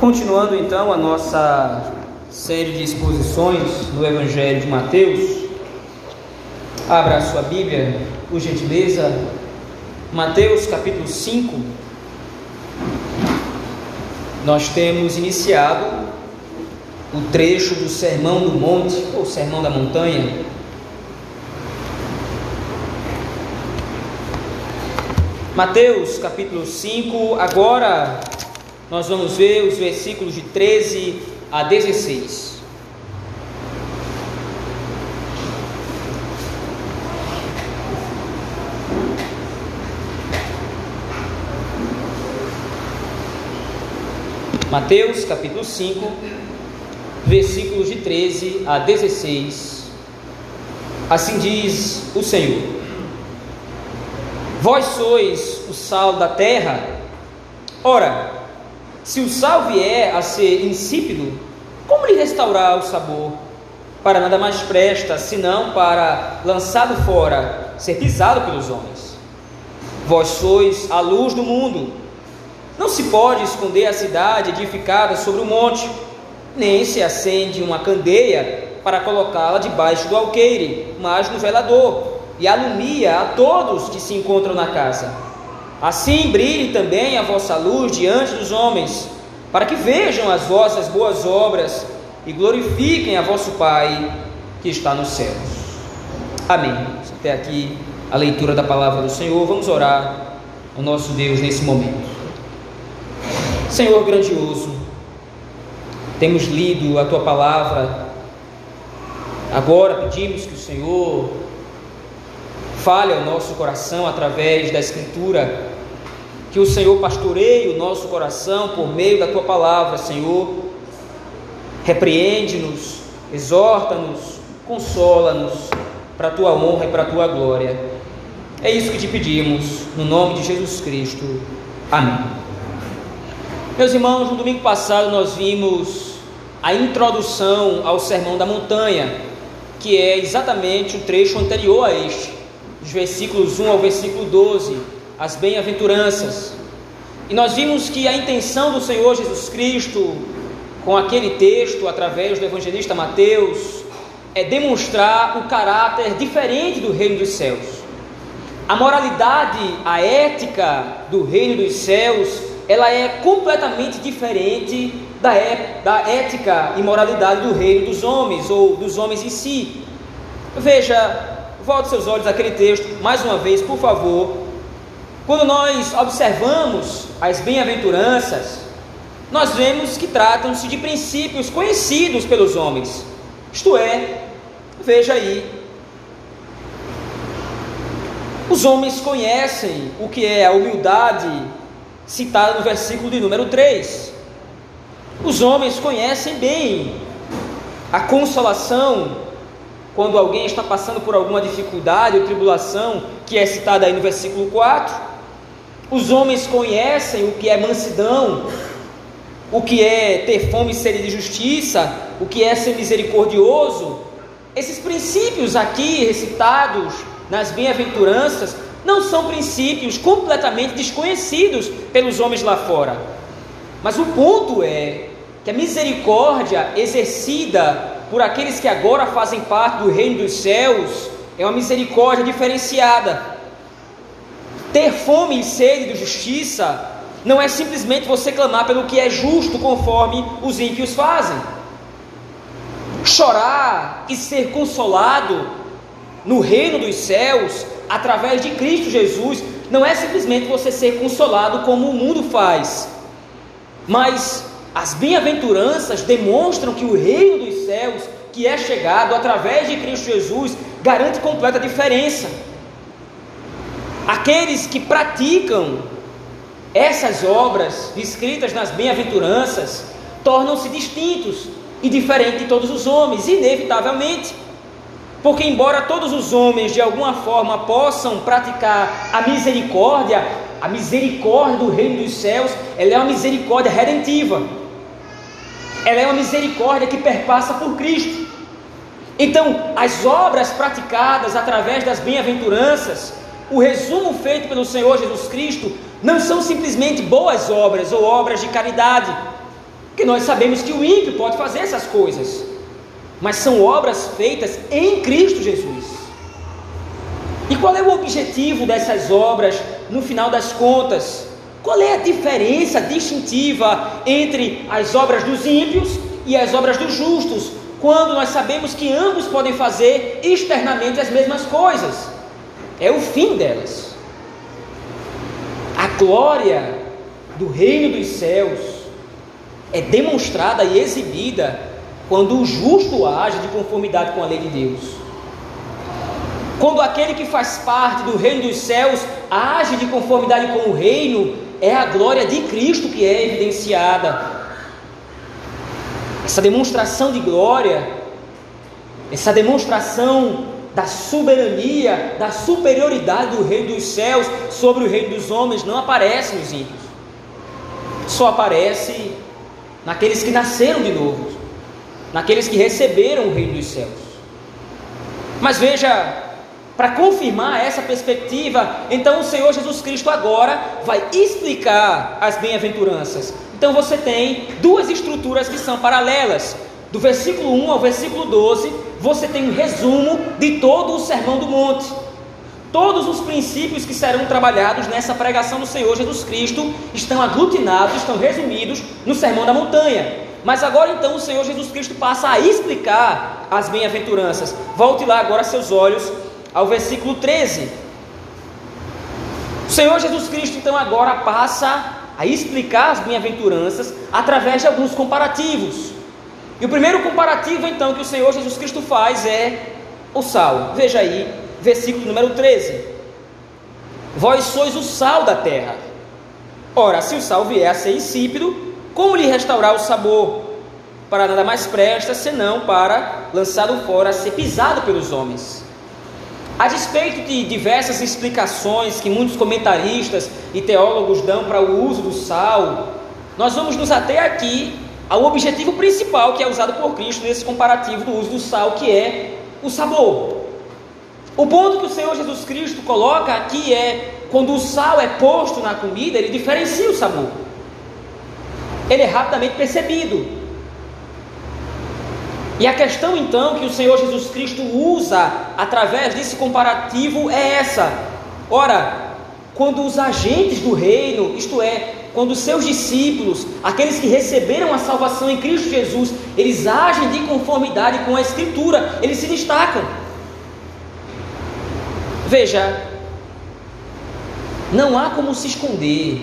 Continuando então a nossa série de exposições no Evangelho de Mateus, abra a sua Bíblia, por gentileza, Mateus capítulo 5. Nós temos iniciado o trecho do Sermão do Monte, ou Sermão da Montanha. Mateus capítulo 5, agora nós vamos ver os versículos de 13 a 16. Mateus capítulo 5, versículos de 13 a 16. Assim diz o Senhor: Vós sois o sal da terra. Ora, se o sal vier a ser insípido, como lhe restaurar o sabor? Para nada mais presta, senão para, lançado fora, ser pisado pelos homens. Vós sois a luz do mundo. Não se pode esconder a cidade edificada sobre o monte, nem se acende uma candeia para colocá-la debaixo do alqueire, mas no velador, e alumia a todos que se encontram na casa. Assim brilhe também a vossa luz diante dos homens, para que vejam as vossas boas obras e glorifiquem a vosso Pai que está nos céus. Amém. Até aqui a leitura da palavra do Senhor. Vamos orar ao nosso Deus nesse momento. Senhor grandioso, temos lido a tua palavra. Agora pedimos que o Senhor fale ao nosso coração através da Escritura, que o Senhor pastoreie o nosso coração por meio da tua palavra, Senhor. Repreende-nos, exorta-nos, consola-nos para a tua honra e para a tua glória. É isso que te pedimos, no nome de Jesus Cristo. Amém. Meus irmãos, no domingo passado nós vimos a introdução ao Sermão da Montanha, que é exatamente o trecho anterior a este dos versículos 1 ao versículo 12, as bem-aventuranças. E nós vimos que a intenção do Senhor Jesus Cristo, com aquele texto, através do evangelista Mateus, é demonstrar o caráter diferente do reino dos céus. A moralidade, a ética do reino dos céus, ela é completamente diferente da, é, da ética e moralidade do reino dos homens, ou dos homens em si. Veja, Volte seus olhos àquele texto, mais uma vez, por favor. Quando nós observamos as bem-aventuranças, nós vemos que tratam-se de princípios conhecidos pelos homens. Isto é, veja aí, os homens conhecem o que é a humildade citada no versículo de número 3. Os homens conhecem bem a consolação quando alguém está passando por alguma dificuldade ou tribulação, que é citada aí no versículo 4. Os homens conhecem o que é mansidão, o que é ter fome e sede de justiça, o que é ser misericordioso. Esses princípios aqui recitados nas bem-aventuranças não são princípios completamente desconhecidos pelos homens lá fora. Mas o ponto é que a misericórdia exercida por aqueles que agora fazem parte do reino dos céus é uma misericórdia diferenciada. Ter fome e sede de justiça não é simplesmente você clamar pelo que é justo conforme os ímpios fazem. Chorar e ser consolado no reino dos céus através de Cristo Jesus não é simplesmente você ser consolado como o mundo faz, mas as bem-aventuranças demonstram que o reino dos céus, que é chegado através de Cristo Jesus, garante completa diferença. Aqueles que praticam essas obras escritas nas bem-aventuranças tornam-se distintos e diferentes de todos os homens, inevitavelmente. Porque, embora todos os homens de alguma forma possam praticar a misericórdia, a misericórdia do reino dos céus, ela é uma misericórdia redentiva ela é uma misericórdia que perpassa por Cristo. Então, as obras praticadas através das bem-aventuranças, o resumo feito pelo Senhor Jesus Cristo, não são simplesmente boas obras ou obras de caridade, Porque nós sabemos que o ímpio pode fazer essas coisas, mas são obras feitas em Cristo Jesus. E qual é o objetivo dessas obras no final das contas? Qual é a diferença distintiva entre as obras dos ímpios e as obras dos justos, quando nós sabemos que ambos podem fazer externamente as mesmas coisas? É o fim delas. A glória do reino dos céus é demonstrada e exibida quando o justo age de conformidade com a lei de Deus. Quando aquele que faz parte do reino dos céus age de conformidade com o reino, é a glória de Cristo que é evidenciada. Essa demonstração de glória, essa demonstração da soberania, da superioridade do reino dos céus sobre o reino dos homens não aparece nos ímpios. Só aparece naqueles que nasceram de novo, naqueles que receberam o reino dos céus. Mas veja, para confirmar essa perspectiva, então o Senhor Jesus Cristo agora vai explicar as bem-aventuranças. Então você tem duas estruturas que são paralelas. Do versículo 1 ao versículo 12, você tem um resumo de todo o Sermão do Monte. Todos os princípios que serão trabalhados nessa pregação do Senhor Jesus Cristo estão aglutinados, estão resumidos no Sermão da Montanha. Mas agora então o Senhor Jesus Cristo passa a explicar as bem-aventuranças. Volte lá agora seus olhos ao versículo 13. O Senhor Jesus Cristo então agora passa a explicar as bem-aventuranças através de alguns comparativos. E o primeiro comparativo então que o Senhor Jesus Cristo faz é o sal. Veja aí versículo número 13: Vós sois o sal da terra. Ora, se o sal vier a ser insípido, como lhe restaurar o sabor? Para nada mais presta senão para lançado fora ser pisado pelos homens. A despeito de diversas explicações que muitos comentaristas e teólogos dão para o uso do sal, nós vamos nos ater aqui ao objetivo principal que é usado por Cristo nesse comparativo do uso do sal, que é o sabor. O ponto que o Senhor Jesus Cristo coloca aqui é: quando o sal é posto na comida, ele diferencia o sabor. Ele é rapidamente percebido. E a questão então que o Senhor Jesus Cristo usa através desse comparativo é essa: ora, quando os agentes do reino, isto é, quando seus discípulos, aqueles que receberam a salvação em Cristo Jesus, eles agem de conformidade com a Escritura, eles se destacam. Veja, não há como se esconder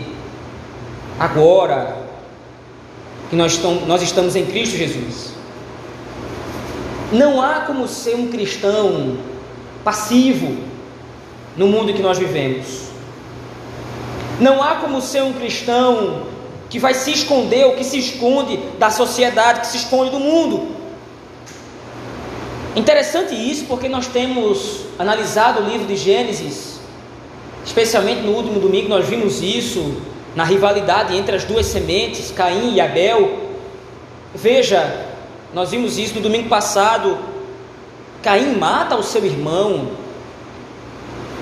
agora que nós, nós estamos em Cristo Jesus. Não há como ser um cristão passivo no mundo que nós vivemos. Não há como ser um cristão que vai se esconder ou que se esconde da sociedade, que se esconde do mundo. Interessante isso porque nós temos analisado o livro de Gênesis, especialmente no último domingo nós vimos isso na rivalidade entre as duas sementes, Caim e Abel. Veja, nós vimos isso no domingo passado. Caim mata o seu irmão,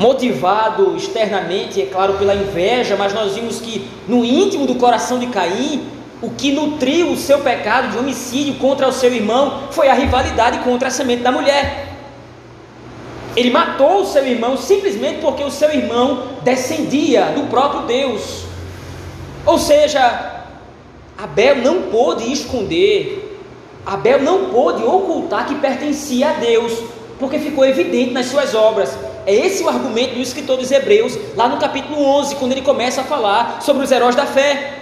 motivado externamente, é claro, pela inveja, mas nós vimos que no íntimo do coração de Caim o que nutriu o seu pecado de homicídio contra o seu irmão foi a rivalidade contra a semente da mulher. Ele matou o seu irmão simplesmente porque o seu irmão descendia do próprio Deus. Ou seja, Abel não pôde esconder, Abel não pôde ocultar que pertencia a Deus, porque ficou evidente nas suas obras. É esse o argumento do escritor dos Hebreus, lá no capítulo 11, quando ele começa a falar sobre os heróis da fé.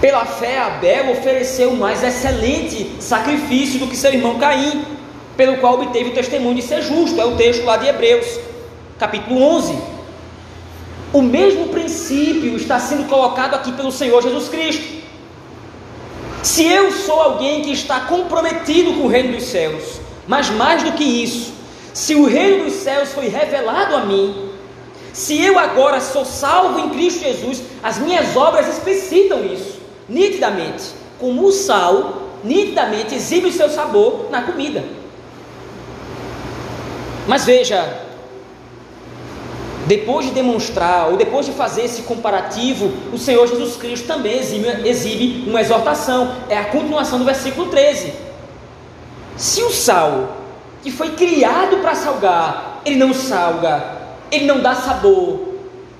Pela fé, Abel ofereceu mais excelente sacrifício do que seu irmão Caim, pelo qual obteve o testemunho de ser justo. É o texto lá de Hebreus, capítulo 11. O mesmo princípio está sendo colocado aqui pelo Senhor Jesus Cristo. Se eu sou alguém que está comprometido com o reino dos céus, mas mais do que isso, se o reino dos céus foi revelado a mim, se eu agora sou salvo em Cristo Jesus, as minhas obras explicitam isso nitidamente, como o sal, nitidamente exibe o seu sabor na comida. Mas veja, depois de demonstrar, ou depois de fazer esse comparativo, o Senhor Jesus Cristo também exibe, exibe uma exortação. É a continuação do versículo 13. Se o sal, que foi criado para salgar, ele não salga, ele não dá sabor,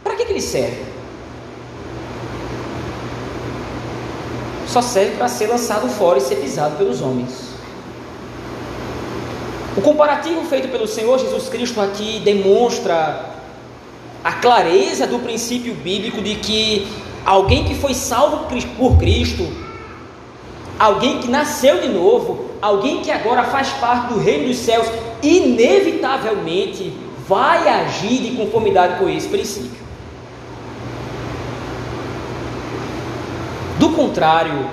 para que, que ele serve? Só serve para ser lançado fora e ser pisado pelos homens. O comparativo feito pelo Senhor Jesus Cristo aqui demonstra a clareza do princípio bíblico de que alguém que foi salvo por Cristo, alguém que nasceu de novo, alguém que agora faz parte do reino dos céus, inevitavelmente vai agir de conformidade com esse princípio. Do contrário,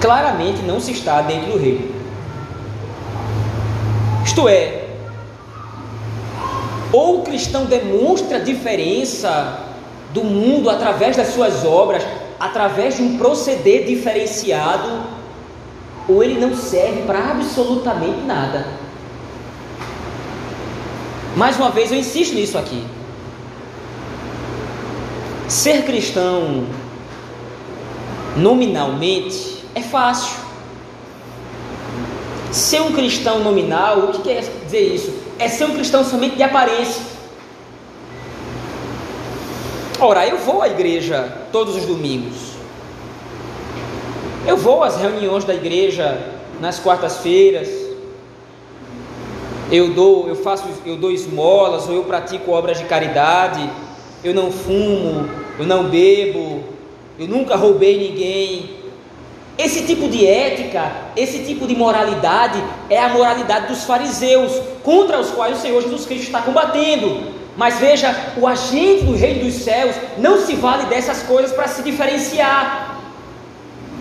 claramente não se está dentro do reino. Isto é, ou o cristão demonstra diferença do mundo através das suas obras, através de um proceder diferenciado, ou ele não serve para absolutamente nada. Mais uma vez eu insisto nisso aqui. Ser cristão nominalmente é fácil. Ser um cristão nominal, o que quer dizer isso? É ser um cristão somente de aparência. Ora, eu vou à igreja todos os domingos. Eu vou às reuniões da igreja nas quartas-feiras. Eu dou, eu faço, eu dou esmolas ou eu pratico obras de caridade. Eu não fumo, eu não bebo, eu nunca roubei ninguém, esse tipo de ética, esse tipo de moralidade é a moralidade dos fariseus, contra os quais o Senhor Jesus Cristo está combatendo. Mas veja, o agente do reino dos céus não se vale dessas coisas para se diferenciar.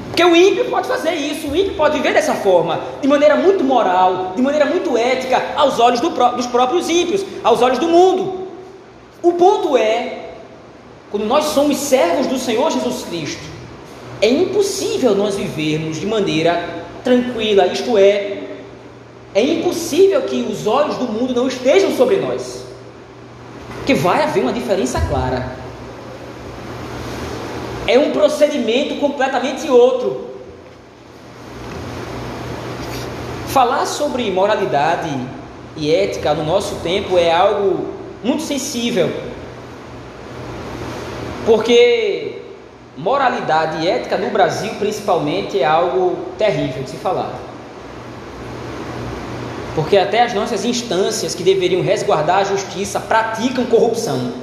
Porque o ímpio pode fazer isso, o ímpio pode viver dessa forma, de maneira muito moral, de maneira muito ética, aos olhos do, dos próprios ímpios, aos olhos do mundo. O ponto é, quando nós somos servos do Senhor Jesus Cristo, é impossível nós vivermos de maneira tranquila, isto é, é impossível que os olhos do mundo não estejam sobre nós, porque vai haver uma diferença clara. É um procedimento completamente outro. Falar sobre moralidade e ética no nosso tempo é algo muito sensível, porque moralidade e ética no Brasil, principalmente, é algo terrível de se falar. Porque até as nossas instâncias que deveriam resguardar a justiça praticam corrupção.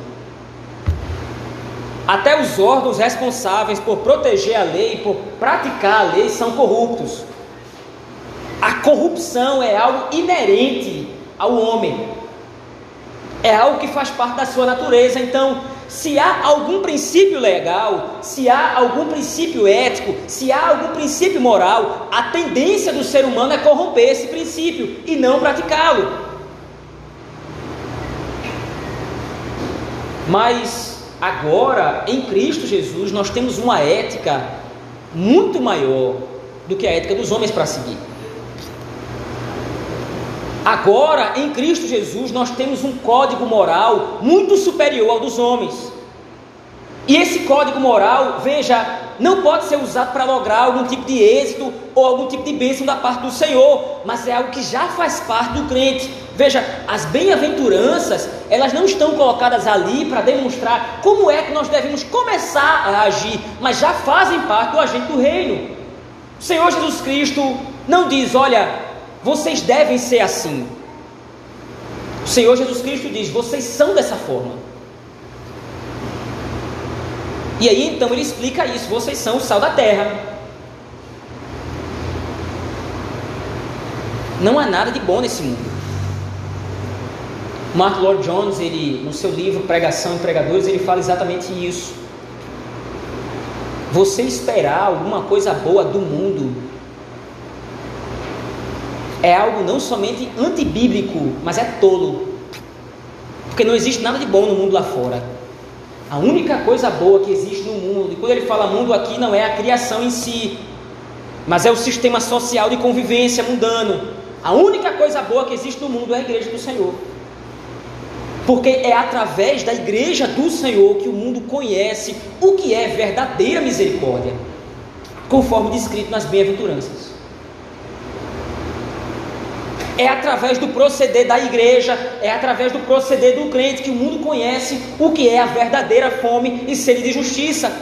Até os órgãos responsáveis por proteger a lei, por praticar a lei, são corruptos. A corrupção é algo inerente ao homem, é algo que faz parte da sua natureza. Então, se há algum princípio legal, se há algum princípio ético, se há algum princípio moral, a tendência do ser humano é corromper esse princípio e não praticá-lo. Mas agora, em Cristo Jesus, nós temos uma ética muito maior do que a ética dos homens para seguir. Agora, em Cristo Jesus, nós temos um código moral muito superior ao dos homens. E esse código moral, veja, não pode ser usado para lograr algum tipo de êxito ou algum tipo de bênção da parte do Senhor, mas é algo que já faz parte do crente. Veja, as bem-aventuranças, elas não estão colocadas ali para demonstrar como é que nós devemos começar a agir, mas já fazem parte do agente do reino. O Senhor Jesus Cristo não diz, olha, vocês devem ser assim. O Senhor Jesus Cristo diz: vocês são dessa forma. E aí então ele explica isso: vocês são o sal da terra. Não há nada de bom nesse mundo. Mark Lord Jones, ele, no seu livro Pregação e Pregadores, ele fala exatamente isso. Você esperar alguma coisa boa do mundo é algo não somente antibíblico, mas é tolo. Porque não existe nada de bom no mundo lá fora. A única coisa boa que existe no mundo, e quando ele fala mundo aqui, não é a criação em si, mas é o sistema social de convivência mundano. A única coisa boa que existe no mundo é a igreja do Senhor. Porque é através da igreja do Senhor que o mundo conhece o que é verdadeira misericórdia, conforme descrito nas bem-aventuranças. É através do proceder da igreja, é através do proceder do crente que o mundo conhece o que é a verdadeira fome e sede de justiça.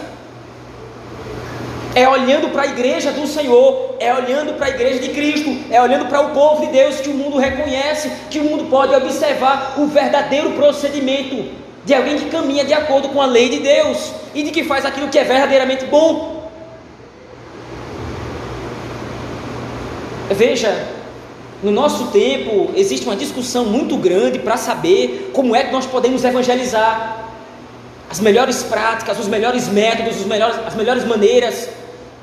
É olhando para a igreja do Senhor, é olhando para a igreja de Cristo, é olhando para o povo de Deus que o mundo reconhece, que o mundo pode observar o verdadeiro procedimento de alguém que caminha de acordo com a lei de Deus e de que faz aquilo que é verdadeiramente bom. Veja, no nosso tempo existe uma discussão muito grande para saber como é que nós podemos evangelizar. As melhores práticas, os melhores métodos, os melhores, as melhores maneiras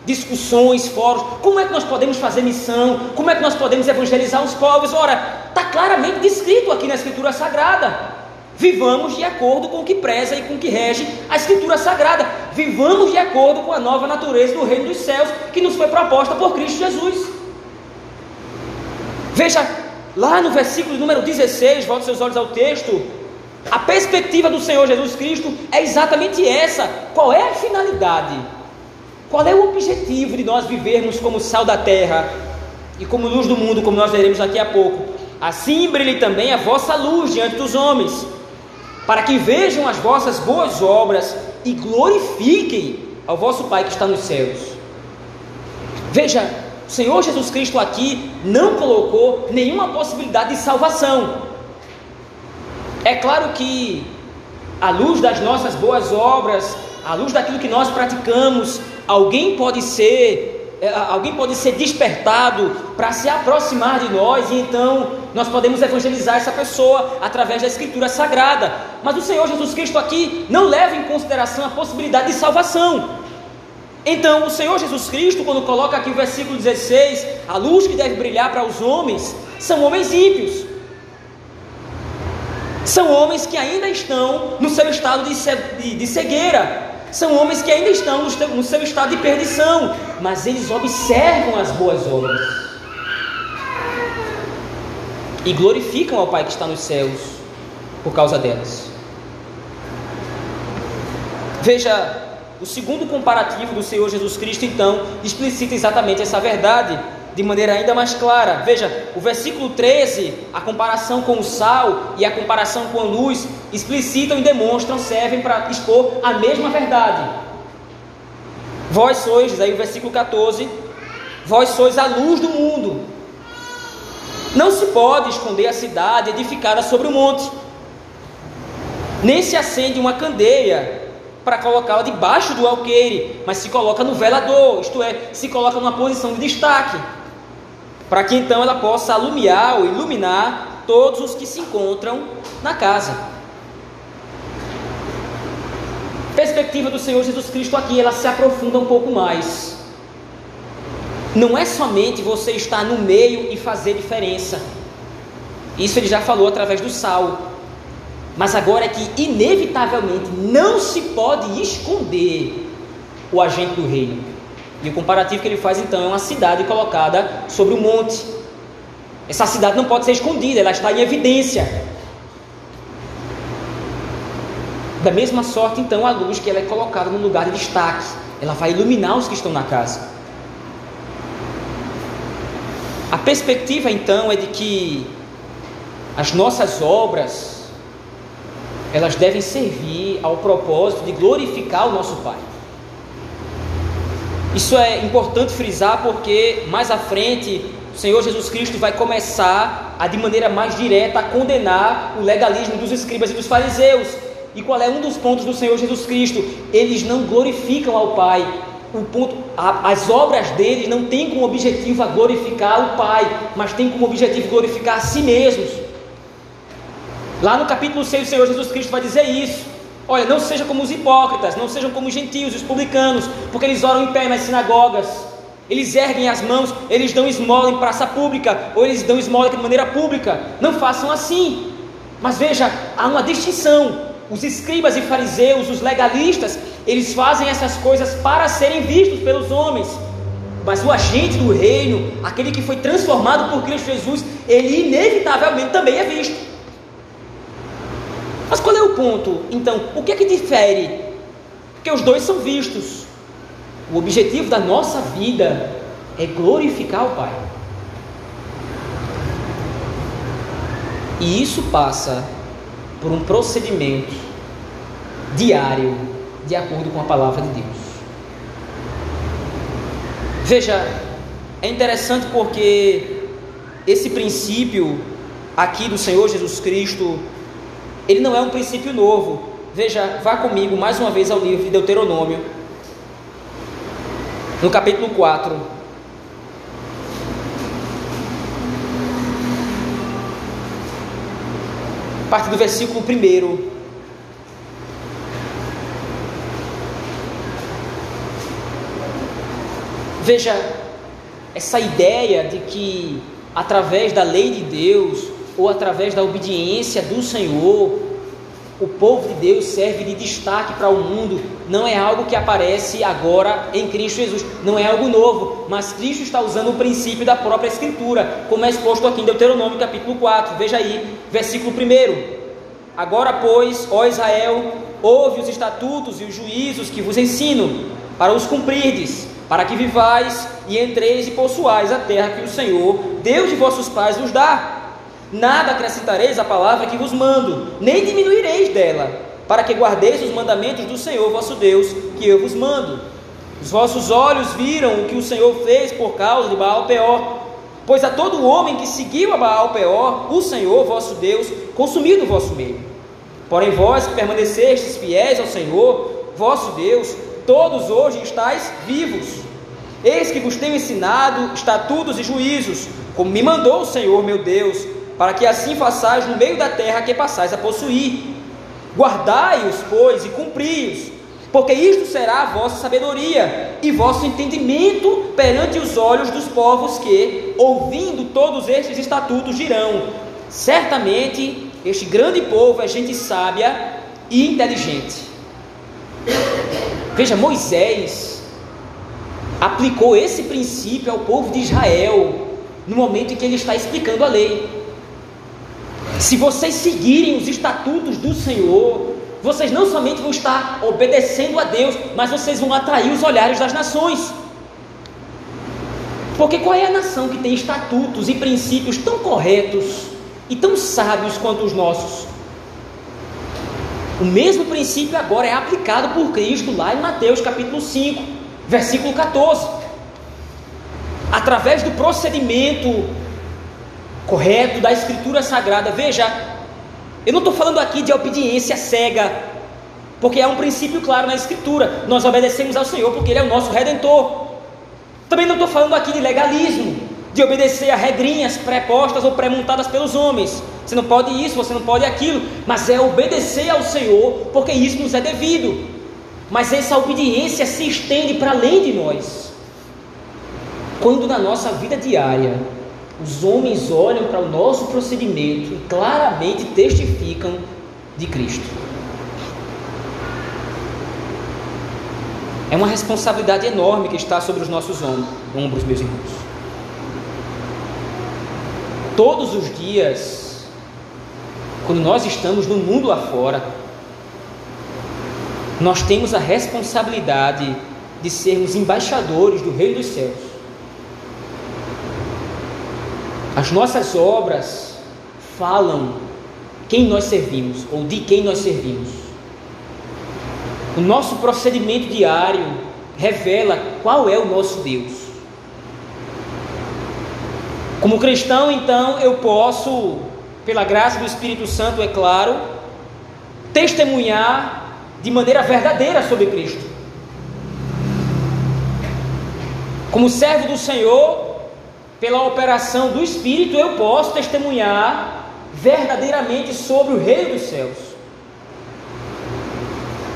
discussões, fóruns, como é que nós podemos fazer missão, como é que nós podemos evangelizar os povos. Ora, está claramente descrito aqui na Escritura Sagrada. Vivamos de acordo com o que preza e com o que rege a Escritura Sagrada. Vivamos de acordo com a nova natureza do reino dos céus que nos foi proposta por Cristo Jesus. Veja, lá no versículo número 16, volte seus olhos ao texto. A perspectiva do Senhor Jesus Cristo é exatamente essa. Qual é a finalidade? Qual é o objetivo de nós vivermos como sal da terra e como luz do mundo, como nós veremos daqui a pouco? Assim brilhe também a vossa luz diante dos homens, para que vejam as vossas boas obras e glorifiquem ao vosso Pai que está nos céus. Veja, o Senhor Jesus Cristo aqui não colocou nenhuma possibilidade de salvação. É claro que, à luz das nossas boas obras, à luz daquilo que nós praticamos, alguém pode ser, é, alguém pode ser despertado para se aproximar de nós e então nós podemos evangelizar essa pessoa através da escritura sagrada. Mas o Senhor Jesus Cristo aqui não leva em consideração a possibilidade de salvação. Então, o Senhor Jesus Cristo, quando coloca aqui o versículo 16, a luz que deve brilhar para os homens, são homens ímpios. São homens que ainda estão no seu estado de cegueira, são homens que ainda estão no seu estado de perdição, mas eles observam as boas obras e glorificam ao Pai que está nos céus por causa delas. Veja, o segundo comparativo do Senhor Jesus Cristo, então, explicita exatamente essa verdade de maneira ainda mais clara. Veja, o versículo 13, a comparação com o sal e a comparação com a luz explicitam e demonstram, servem para expor a mesma verdade. Vós sois, aí o versículo 14, vós sois a luz do mundo. Não se pode esconder a cidade edificada sobre o monte, nem se acende uma candeia para colocá-la debaixo do alqueire, mas se coloca no velador, isto é, se coloca numa posição de destaque para que então ela possa alumiar ou iluminar todos os que se encontram na casa. Perspectiva do Senhor Jesus Cristo aqui, ela se aprofunda um pouco mais. Não é somente você estar no meio e fazer diferença. Isso ele já falou através do sal. Mas agora é que, inevitavelmente, não se pode esconder o agente do reino. E o comparativo que ele faz então é uma cidade colocada sobre um monte. Essa cidade não pode ser escondida, ela está em evidência. Da mesma sorte, então, a luz que ela é colocada no lugar de destaque, ela vai iluminar os que estão na casa. A perspectiva, então, é de que as nossas obras elas devem servir ao propósito de glorificar o nosso Pai. Isso é importante frisar porque mais à frente o Senhor Jesus Cristo vai começar a de maneira mais direta a condenar o legalismo dos escribas e dos fariseus. E qual é um dos pontos do Senhor Jesus Cristo? Eles não glorificam ao Pai. O ponto, a, as obras deles não têm como objetivo a glorificar o Pai, mas têm como objetivo glorificar a si mesmos. Lá no capítulo 6 o Senhor Jesus Cristo vai dizer isso. Olha, não sejam como os hipócritas, não sejam como os gentios, os publicanos, porque eles oram em pé nas sinagogas, eles erguem as mãos, eles dão esmola em praça pública, ou eles dão esmola de maneira pública. Não façam assim. Mas veja, há uma distinção. Os escribas e fariseus, os legalistas, eles fazem essas coisas para serem vistos pelos homens. Mas o agente do reino, aquele que foi transformado por Cristo Jesus, ele inevitavelmente também é visto. Mas qual é o ponto? Então, o que é que difere? Porque os dois são vistos. O objetivo da nossa vida é glorificar o Pai. E isso passa por um procedimento diário, de acordo com a palavra de Deus. Veja, é interessante porque esse princípio aqui do Senhor Jesus Cristo, ele não é um princípio novo. Veja, vá comigo mais uma vez ao livro de Deuteronômio, no capítulo 4. A partir do versículo 1. Veja, essa ideia de que através da lei de Deus ou através da obediência do Senhor, o povo de Deus serve de destaque para o mundo, não é algo que aparece agora em Cristo Jesus, não é algo novo, mas Cristo está usando o princípio da própria Escritura, como é exposto aqui em Deuteronômio capítulo 4, veja aí, versículo 1. Agora, pois, ó Israel, ouve os estatutos e os juízos que vos ensino, para os cumprirdes para que vivais e entreis e possuais a terra que o Senhor, Deus de vossos pais, vos dá. Nada acrescentareis à palavra que vos mando, nem diminuireis dela, para que guardeis os mandamentos do Senhor vosso Deus, que eu vos mando. Os vossos olhos viram o que o Senhor fez por causa de Baal Peor, pois a todo homem que seguiu a Baal Peor, o Senhor vosso Deus consumiu no vosso meio. Porém vós que permanecestes fiéis ao Senhor, vosso Deus, todos hoje estáis vivos. Eis que vos tenho ensinado estatutos e juízos, como me mandou o Senhor meu Deus, para que assim façais no meio da terra que passais a possuir. Guardai-os, pois, e cumpri-os, porque isto será a vossa sabedoria e vosso entendimento perante os olhos dos povos que, ouvindo todos estes estatutos, dirão: certamente este grande povo é gente sábia e inteligente. Veja, Moisés aplicou esse princípio ao povo de Israel no momento em que ele está explicando a lei. Se vocês seguirem os estatutos do Senhor, vocês não somente vão estar obedecendo a Deus, mas vocês vão atrair os olhares das nações. Porque qual é a nação que tem estatutos e princípios tão corretos e tão sábios quanto os nossos? O mesmo princípio agora é aplicado por Cristo lá em Mateus capítulo 5, versículo 14. Através do procedimento correto da Escritura Sagrada, veja, eu não estou falando aqui de obediência cega, porque é um princípio claro na Escritura. Nós obedecemos ao Senhor porque Ele é o nosso redentor. Também não estou falando aqui de legalismo, de obedecer a regrinhas pré-postas ou pré-montadas pelos homens. Você não pode isso, você não pode aquilo, mas é obedecer ao Senhor, porque isso nos é devido. Mas essa obediência se estende para além de nós. Quando na nossa vida diária os homens olham para o nosso procedimento e claramente testificam de Cristo. É uma responsabilidade enorme que está sobre os nossos ombros, meus irmãos. Todos os dias quando nós estamos no mundo lá fora, nós temos a responsabilidade de sermos embaixadores do Reino dos Céus. As nossas obras falam quem nós servimos ou de quem nós servimos. O nosso procedimento diário revela qual é o nosso Deus. Como cristão, então, eu posso pela graça do Espírito Santo, é claro, testemunhar de maneira verdadeira sobre Cristo. Como servo do Senhor, pela operação do Espírito, eu posso testemunhar verdadeiramente sobre o Reino dos Céus.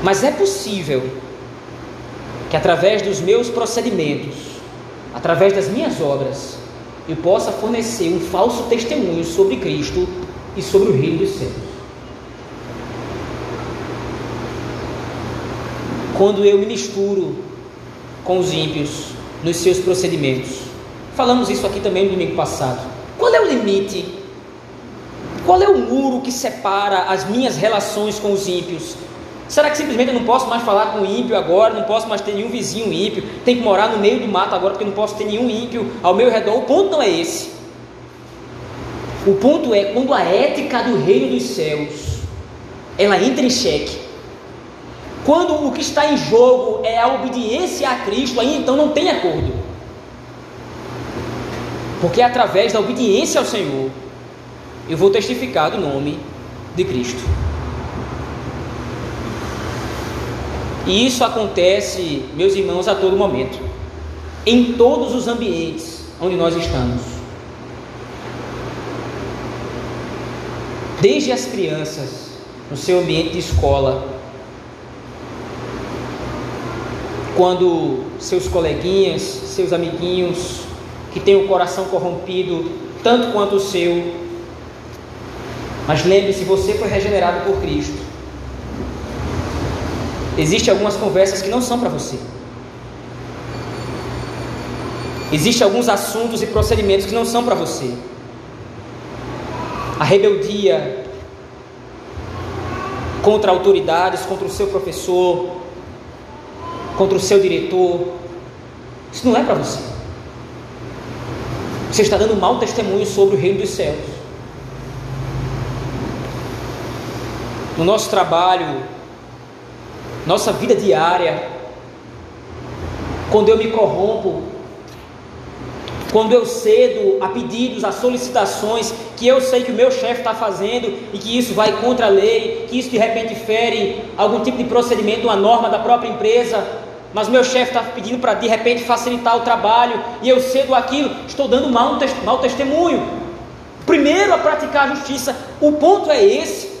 Mas é possível que através dos meus procedimentos, através das minhas obras, eu possa fornecer um falso testemunho sobre Cristo e sobre o reino dos céus. Quando eu me misturo com os ímpios nos seus procedimentos, falamos isso aqui também no domingo passado. Qual é o limite Qual é o muro que separa as minhas relações com os ímpios? Será que simplesmente eu não posso mais falar com o ímpio agora, não posso mais ter nenhum vizinho ímpio, tenho que morar no meio do mato agora porque não posso ter nenhum ímpio ao meu redor? O ponto não é esse. O ponto é quando a ética do reino dos céus ela entra em xeque. Quando o que está em jogo é a obediência a Cristo, aí então não tem acordo. Porque é através da obediência ao Senhor eu vou testificar do nome de Cristo. E isso acontece, meus irmãos, a todo momento, em todos os ambientes onde nós estamos. Desde as crianças, no seu ambiente de escola, quando seus coleguinhas, seus amiguinhos, que têm o coração corrompido, tanto quanto o seu, mas lembre-se, você foi regenerado por Cristo. Existem algumas conversas que não são para você. Existem alguns assuntos e procedimentos que não são para você. A rebeldia contra autoridades, contra o seu professor, contra o seu diretor, isso não é para você. Você está dando mau testemunho sobre o reino dos céus. No nosso trabalho, nossa vida diária, quando eu me corrompo, quando eu cedo a pedidos, a solicitações que eu sei que o meu chefe está fazendo e que isso vai contra a lei, que isso de repente fere algum tipo de procedimento, uma norma da própria empresa, mas meu chefe está pedindo para de repente facilitar o trabalho e eu cedo aquilo, estou dando mau, mau testemunho. Primeiro a praticar a justiça, o ponto é esse.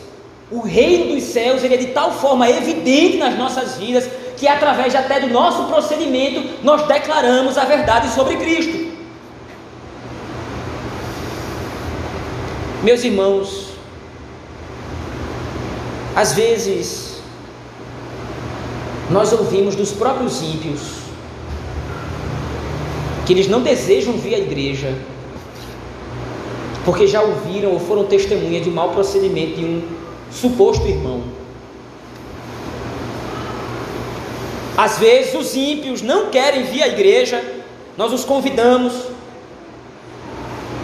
O reino dos céus ele é de tal forma evidente nas nossas vidas que através até do nosso procedimento nós declaramos a verdade sobre Cristo. Meus irmãos, às vezes nós ouvimos dos próprios ímpios que eles não desejam vir à igreja porque já ouviram ou foram testemunha de mau procedimento de um suposto irmão. Às vezes os ímpios não querem vir à igreja, nós os convidamos,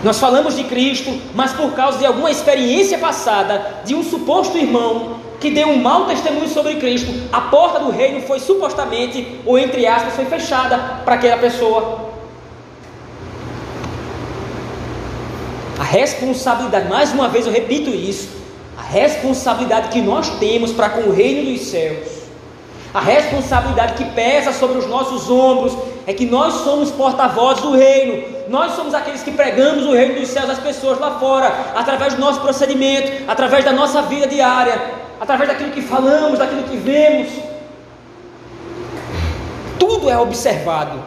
nós falamos de Cristo, mas por causa de alguma experiência passada de um suposto irmão que deu um mau testemunho sobre Cristo, a porta do reino foi supostamente, ou entre aspas, foi fechada para aquela pessoa. A responsabilidade, mais uma vez eu repito isso, a responsabilidade que nós temos para com o reino dos céus, a responsabilidade que pesa sobre os nossos ombros, é que nós somos porta-vozes do reino, nós somos aqueles que pregamos o reino dos céus às pessoas lá fora, através do nosso procedimento, através da nossa vida diária, através daquilo que falamos, daquilo que vemos. Tudo é observado.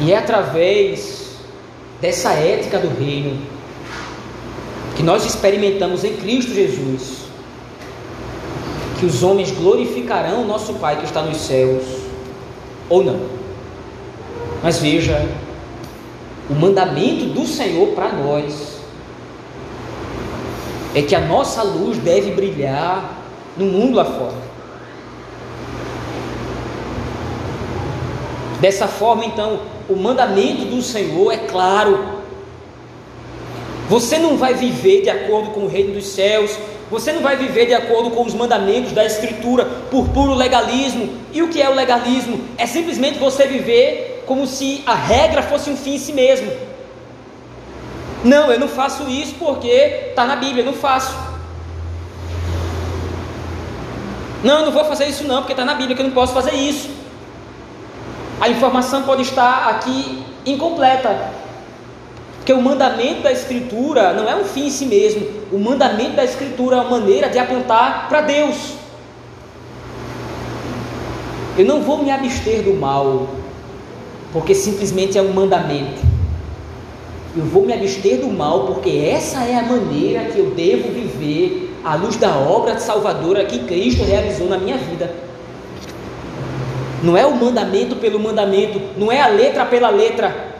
E é através dessa ética do reino que nós experimentamos em Cristo Jesus, que os homens glorificarão o nosso Pai que está nos céus, ou não. Mas veja, o mandamento do Senhor para nós é que a nossa luz deve brilhar no mundo lá fora. Dessa forma, então, o mandamento do Senhor é claro. Você não vai viver de acordo com o reino dos céus, você não vai viver de acordo com os mandamentos da Escritura por puro legalismo. E o que é o legalismo? É simplesmente você viver como se a regra fosse um fim em si mesmo. Não, eu não faço isso porque está na Bíblia, eu não faço. Não, eu não vou fazer isso não, porque está na Bíblia que eu não posso fazer isso a informação pode estar aqui incompleta. Porque o mandamento da Escritura não é um fim em si mesmo. O mandamento da Escritura é uma maneira de apontar para Deus. Eu não vou me abster do mal, porque simplesmente é um mandamento. Eu vou me abster do mal, porque essa é a maneira que eu devo viver à luz da obra salvadora que Cristo realizou na minha vida. Não é o mandamento pelo mandamento, não é a letra pela letra.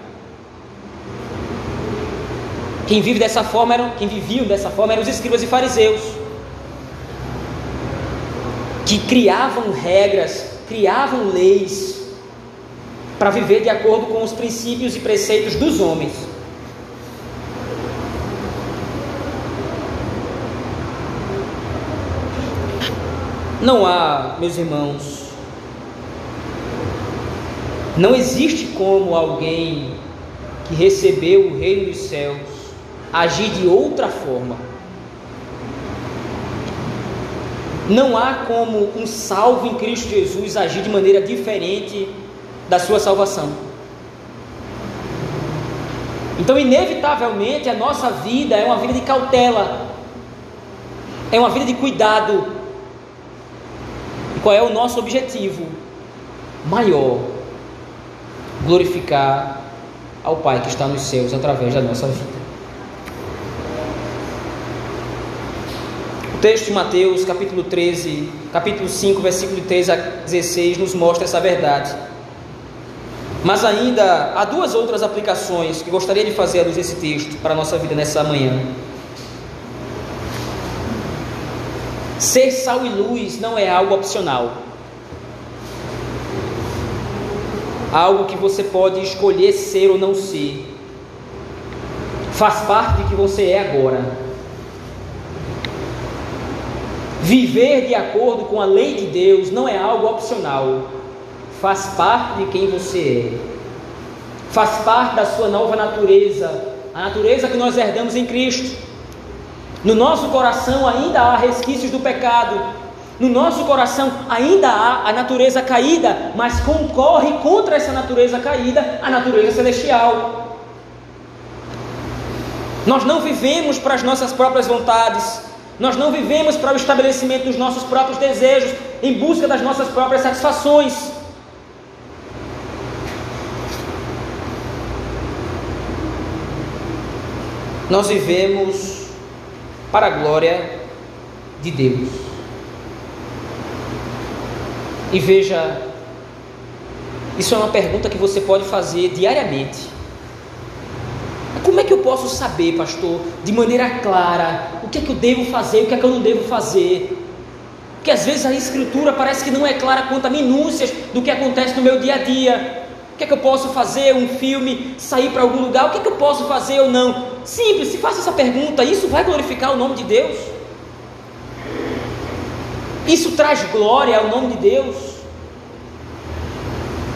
Quem vive dessa forma eram, quem viviam dessa forma eram os escribas e fariseus, que criavam regras, criavam leis para viver de acordo com os princípios e preceitos dos homens. Não há, meus irmãos, não existe como alguém que recebeu o reino dos céus agir de outra forma. Não há como um salvo em Cristo Jesus agir de maneira diferente da sua salvação. Então, inevitavelmente, a nossa vida é uma vida de cautela, é uma vida de cuidado. E qual é o nosso objetivo maior? Glorificar ao Pai que está nos céus através da nossa vida. O texto de Mateus, capítulo 13, capítulo 5, versículo 13 a 16, nos mostra essa verdade. Mas ainda há duas outras aplicações que gostaria de fazer à luz desse texto para a nossa vida nessa manhã. Ser sal e luz não é algo opcional. Algo que você pode escolher ser ou não ser. Faz parte de que você é agora. Viver de acordo com a lei de Deus não é algo opcional faz parte de quem você é, faz parte da sua nova natureza, a natureza que nós herdamos em Cristo. No nosso coração ainda há resquícios do pecado, no nosso coração ainda há a natureza caída, mas concorre contra essa natureza caída a natureza celestial. Nós não vivemos para as nossas próprias vontades, nós não vivemos para o estabelecimento dos nossos próprios desejos, em busca das nossas próprias satisfações. Nós vivemos para a glória de Deus. E veja, isso é uma pergunta que você pode fazer diariamente. Como é que eu posso saber, pastor, de maneira clara, o que é que eu devo fazer, o que é que eu não devo fazer? Porque às vezes a escritura parece que não é clara quanto a minúcias do que acontece no meu dia a dia. O que é que eu posso fazer? Um filme, sair para algum lugar? O que é que eu posso fazer ou não? Simples, se faça essa pergunta, isso vai glorificar o nome de Deus? Isso traz glória ao nome de Deus?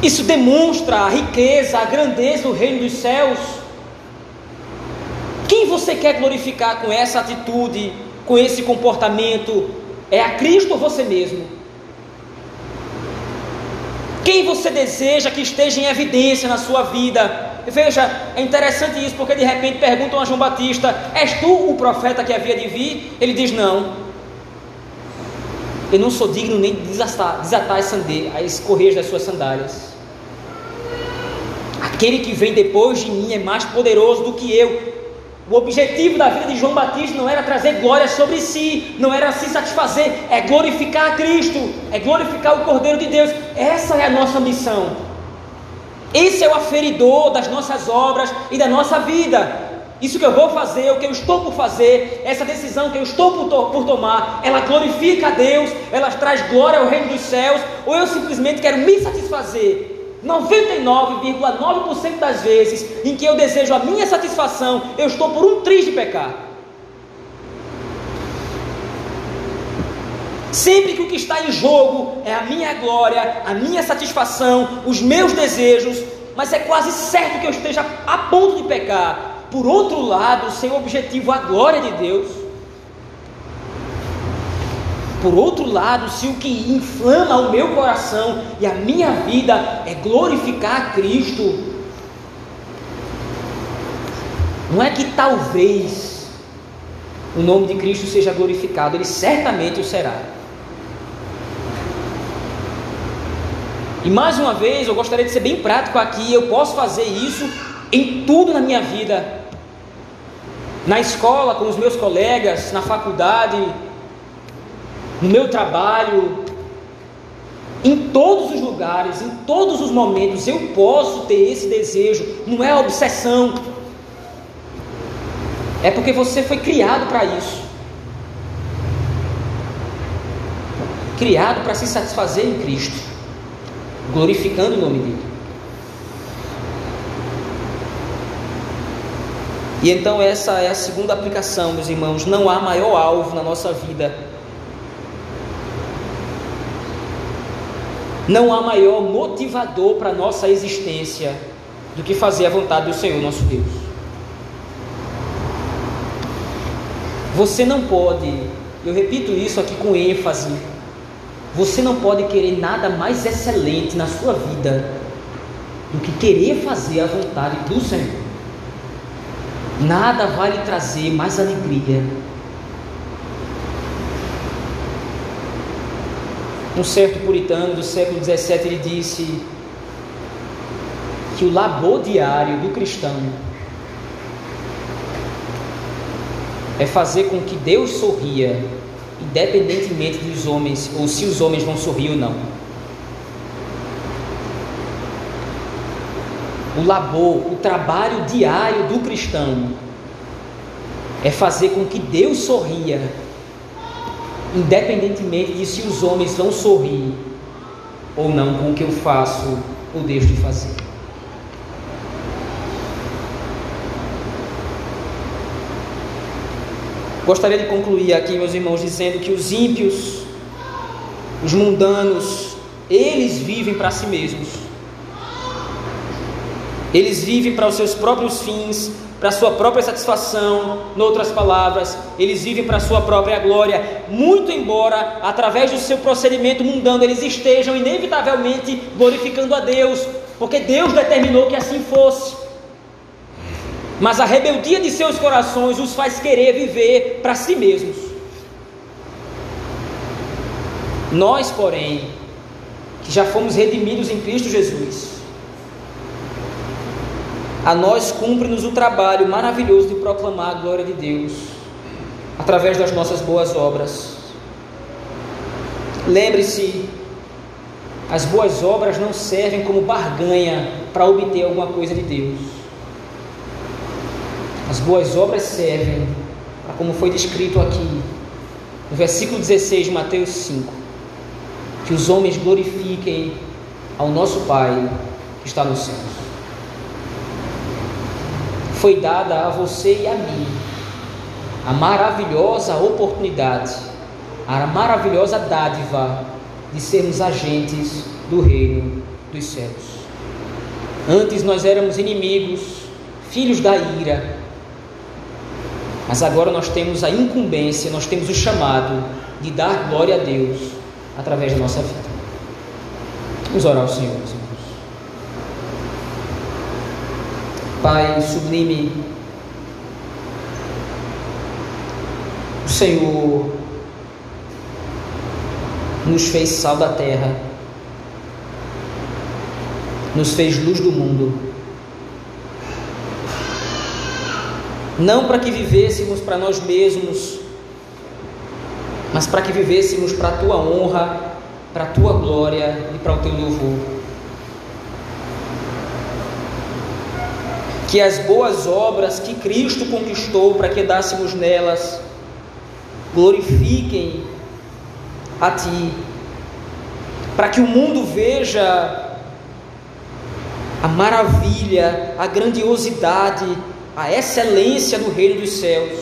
Isso demonstra a riqueza, a grandeza do reino dos céus? Quem você quer glorificar com essa atitude, com esse comportamento? É a Cristo ou você mesmo? Quem você deseja que esteja em evidência na sua vida? Veja, é interessante isso, porque de repente perguntam a João Batista: És tu o profeta que havia de vir? Ele diz: Não. Eu não sou digno nem de desatar, desatar as, as correias das suas sandálias. Aquele que vem depois de mim é mais poderoso do que eu. O objetivo da vida de João Batista não era trazer glória sobre si, não era se satisfazer, é glorificar a Cristo, é glorificar o Cordeiro de Deus. Essa é a nossa missão. Esse é o aferidor das nossas obras e da nossa vida. Isso que eu vou fazer, o que eu estou por fazer, essa decisão que eu estou por, to por tomar, ela glorifica a Deus, ela traz glória ao reino dos céus, ou eu simplesmente quero me satisfazer 99,9% das vezes em que eu desejo a minha satisfação, eu estou por um triz de pecar. Sempre que o que está em jogo é a minha glória, a minha satisfação, os meus desejos, mas é quase certo que eu esteja a ponto de pecar. Por outro lado, sem objetivo a glória de Deus, por outro lado, se o que inflama o meu coração e a minha vida é glorificar a Cristo, não é que talvez o nome de Cristo seja glorificado, ele certamente o será. E mais uma vez, eu gostaria de ser bem prático aqui, eu posso fazer isso em tudo na minha vida. Na escola, com os meus colegas, na faculdade, no meu trabalho, em todos os lugares, em todos os momentos, eu posso ter esse desejo, não é obsessão. É porque você foi criado para isso. Criado para se satisfazer em Cristo, glorificando o nome dele. E então essa é a segunda aplicação, meus irmãos. Não há maior alvo na nossa vida. Não há maior motivador para a nossa existência do que fazer a vontade do Senhor nosso Deus. Você não pode, eu repito isso aqui com ênfase, você não pode querer nada mais excelente na sua vida do que querer fazer a vontade do Senhor. Nada vai lhe trazer mais alegria. Um certo puritano do século XVII ele disse que o labor diário do cristão é fazer com que Deus sorria, independentemente dos homens, ou se os homens vão sorrir ou não. o labor, o trabalho diário do cristão é fazer com que Deus sorria, independentemente de se os homens vão sorrir ou não com o que eu faço ou deixo de fazer. Gostaria de concluir aqui, meus irmãos, dizendo que os ímpios, os mundanos, eles vivem para si mesmos eles vivem para os seus próprios fins, para a sua própria satisfação, em outras palavras, eles vivem para a sua própria glória, muito embora através do seu procedimento mundano eles estejam inevitavelmente glorificando a Deus, porque Deus determinou que assim fosse. Mas a rebeldia de seus corações os faz querer viver para si mesmos. Nós, porém, que já fomos redimidos em Cristo Jesus, a nós cumpre-nos o trabalho maravilhoso de proclamar a glória de Deus através das nossas boas obras. Lembre-se, as boas obras não servem como barganha para obter alguma coisa de Deus. As boas obras servem para, como foi descrito aqui, no versículo 16 de Mateus 5, que os homens glorifiquem ao nosso Pai que está no céu foi dada a você e a mim a maravilhosa oportunidade, a maravilhosa dádiva de sermos agentes do reino dos céus. Antes nós éramos inimigos, filhos da ira, mas agora nós temos a incumbência, nós temos o chamado de dar glória a Deus através da nossa vida. Vamos orar ao Senhor. Pai sublime, o Senhor nos fez sal da terra, nos fez luz do mundo, não para que vivêssemos para nós mesmos, mas para que vivêssemos para a tua honra, para a tua glória e para o teu louvor. que as boas obras que Cristo conquistou para que dássemos nelas glorifiquem a Ti, para que o mundo veja a maravilha, a grandiosidade, a excelência do reino dos céus.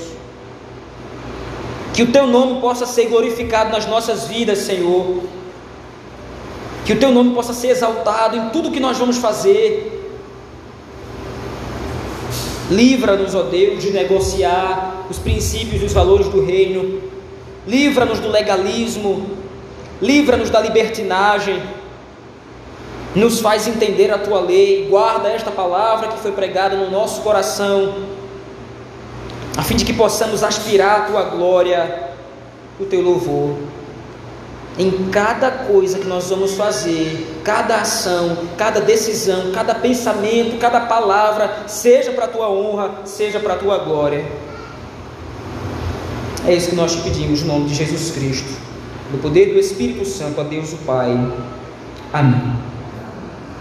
Que o Teu nome possa ser glorificado nas nossas vidas, Senhor. Que o Teu nome possa ser exaltado em tudo que nós vamos fazer Livra-nos, ó Deus, de negociar os princípios e os valores do reino. Livra-nos do legalismo. Livra-nos da libertinagem. Nos faz entender a tua lei. Guarda esta palavra que foi pregada no nosso coração, a fim de que possamos aspirar a tua glória, o teu louvor em cada coisa que nós vamos fazer, cada ação, cada decisão, cada pensamento, cada palavra, seja para a tua honra, seja para a tua glória. É isso que nós te pedimos, no nome de Jesus Cristo, no poder do Espírito Santo, a Deus o Pai. Amém.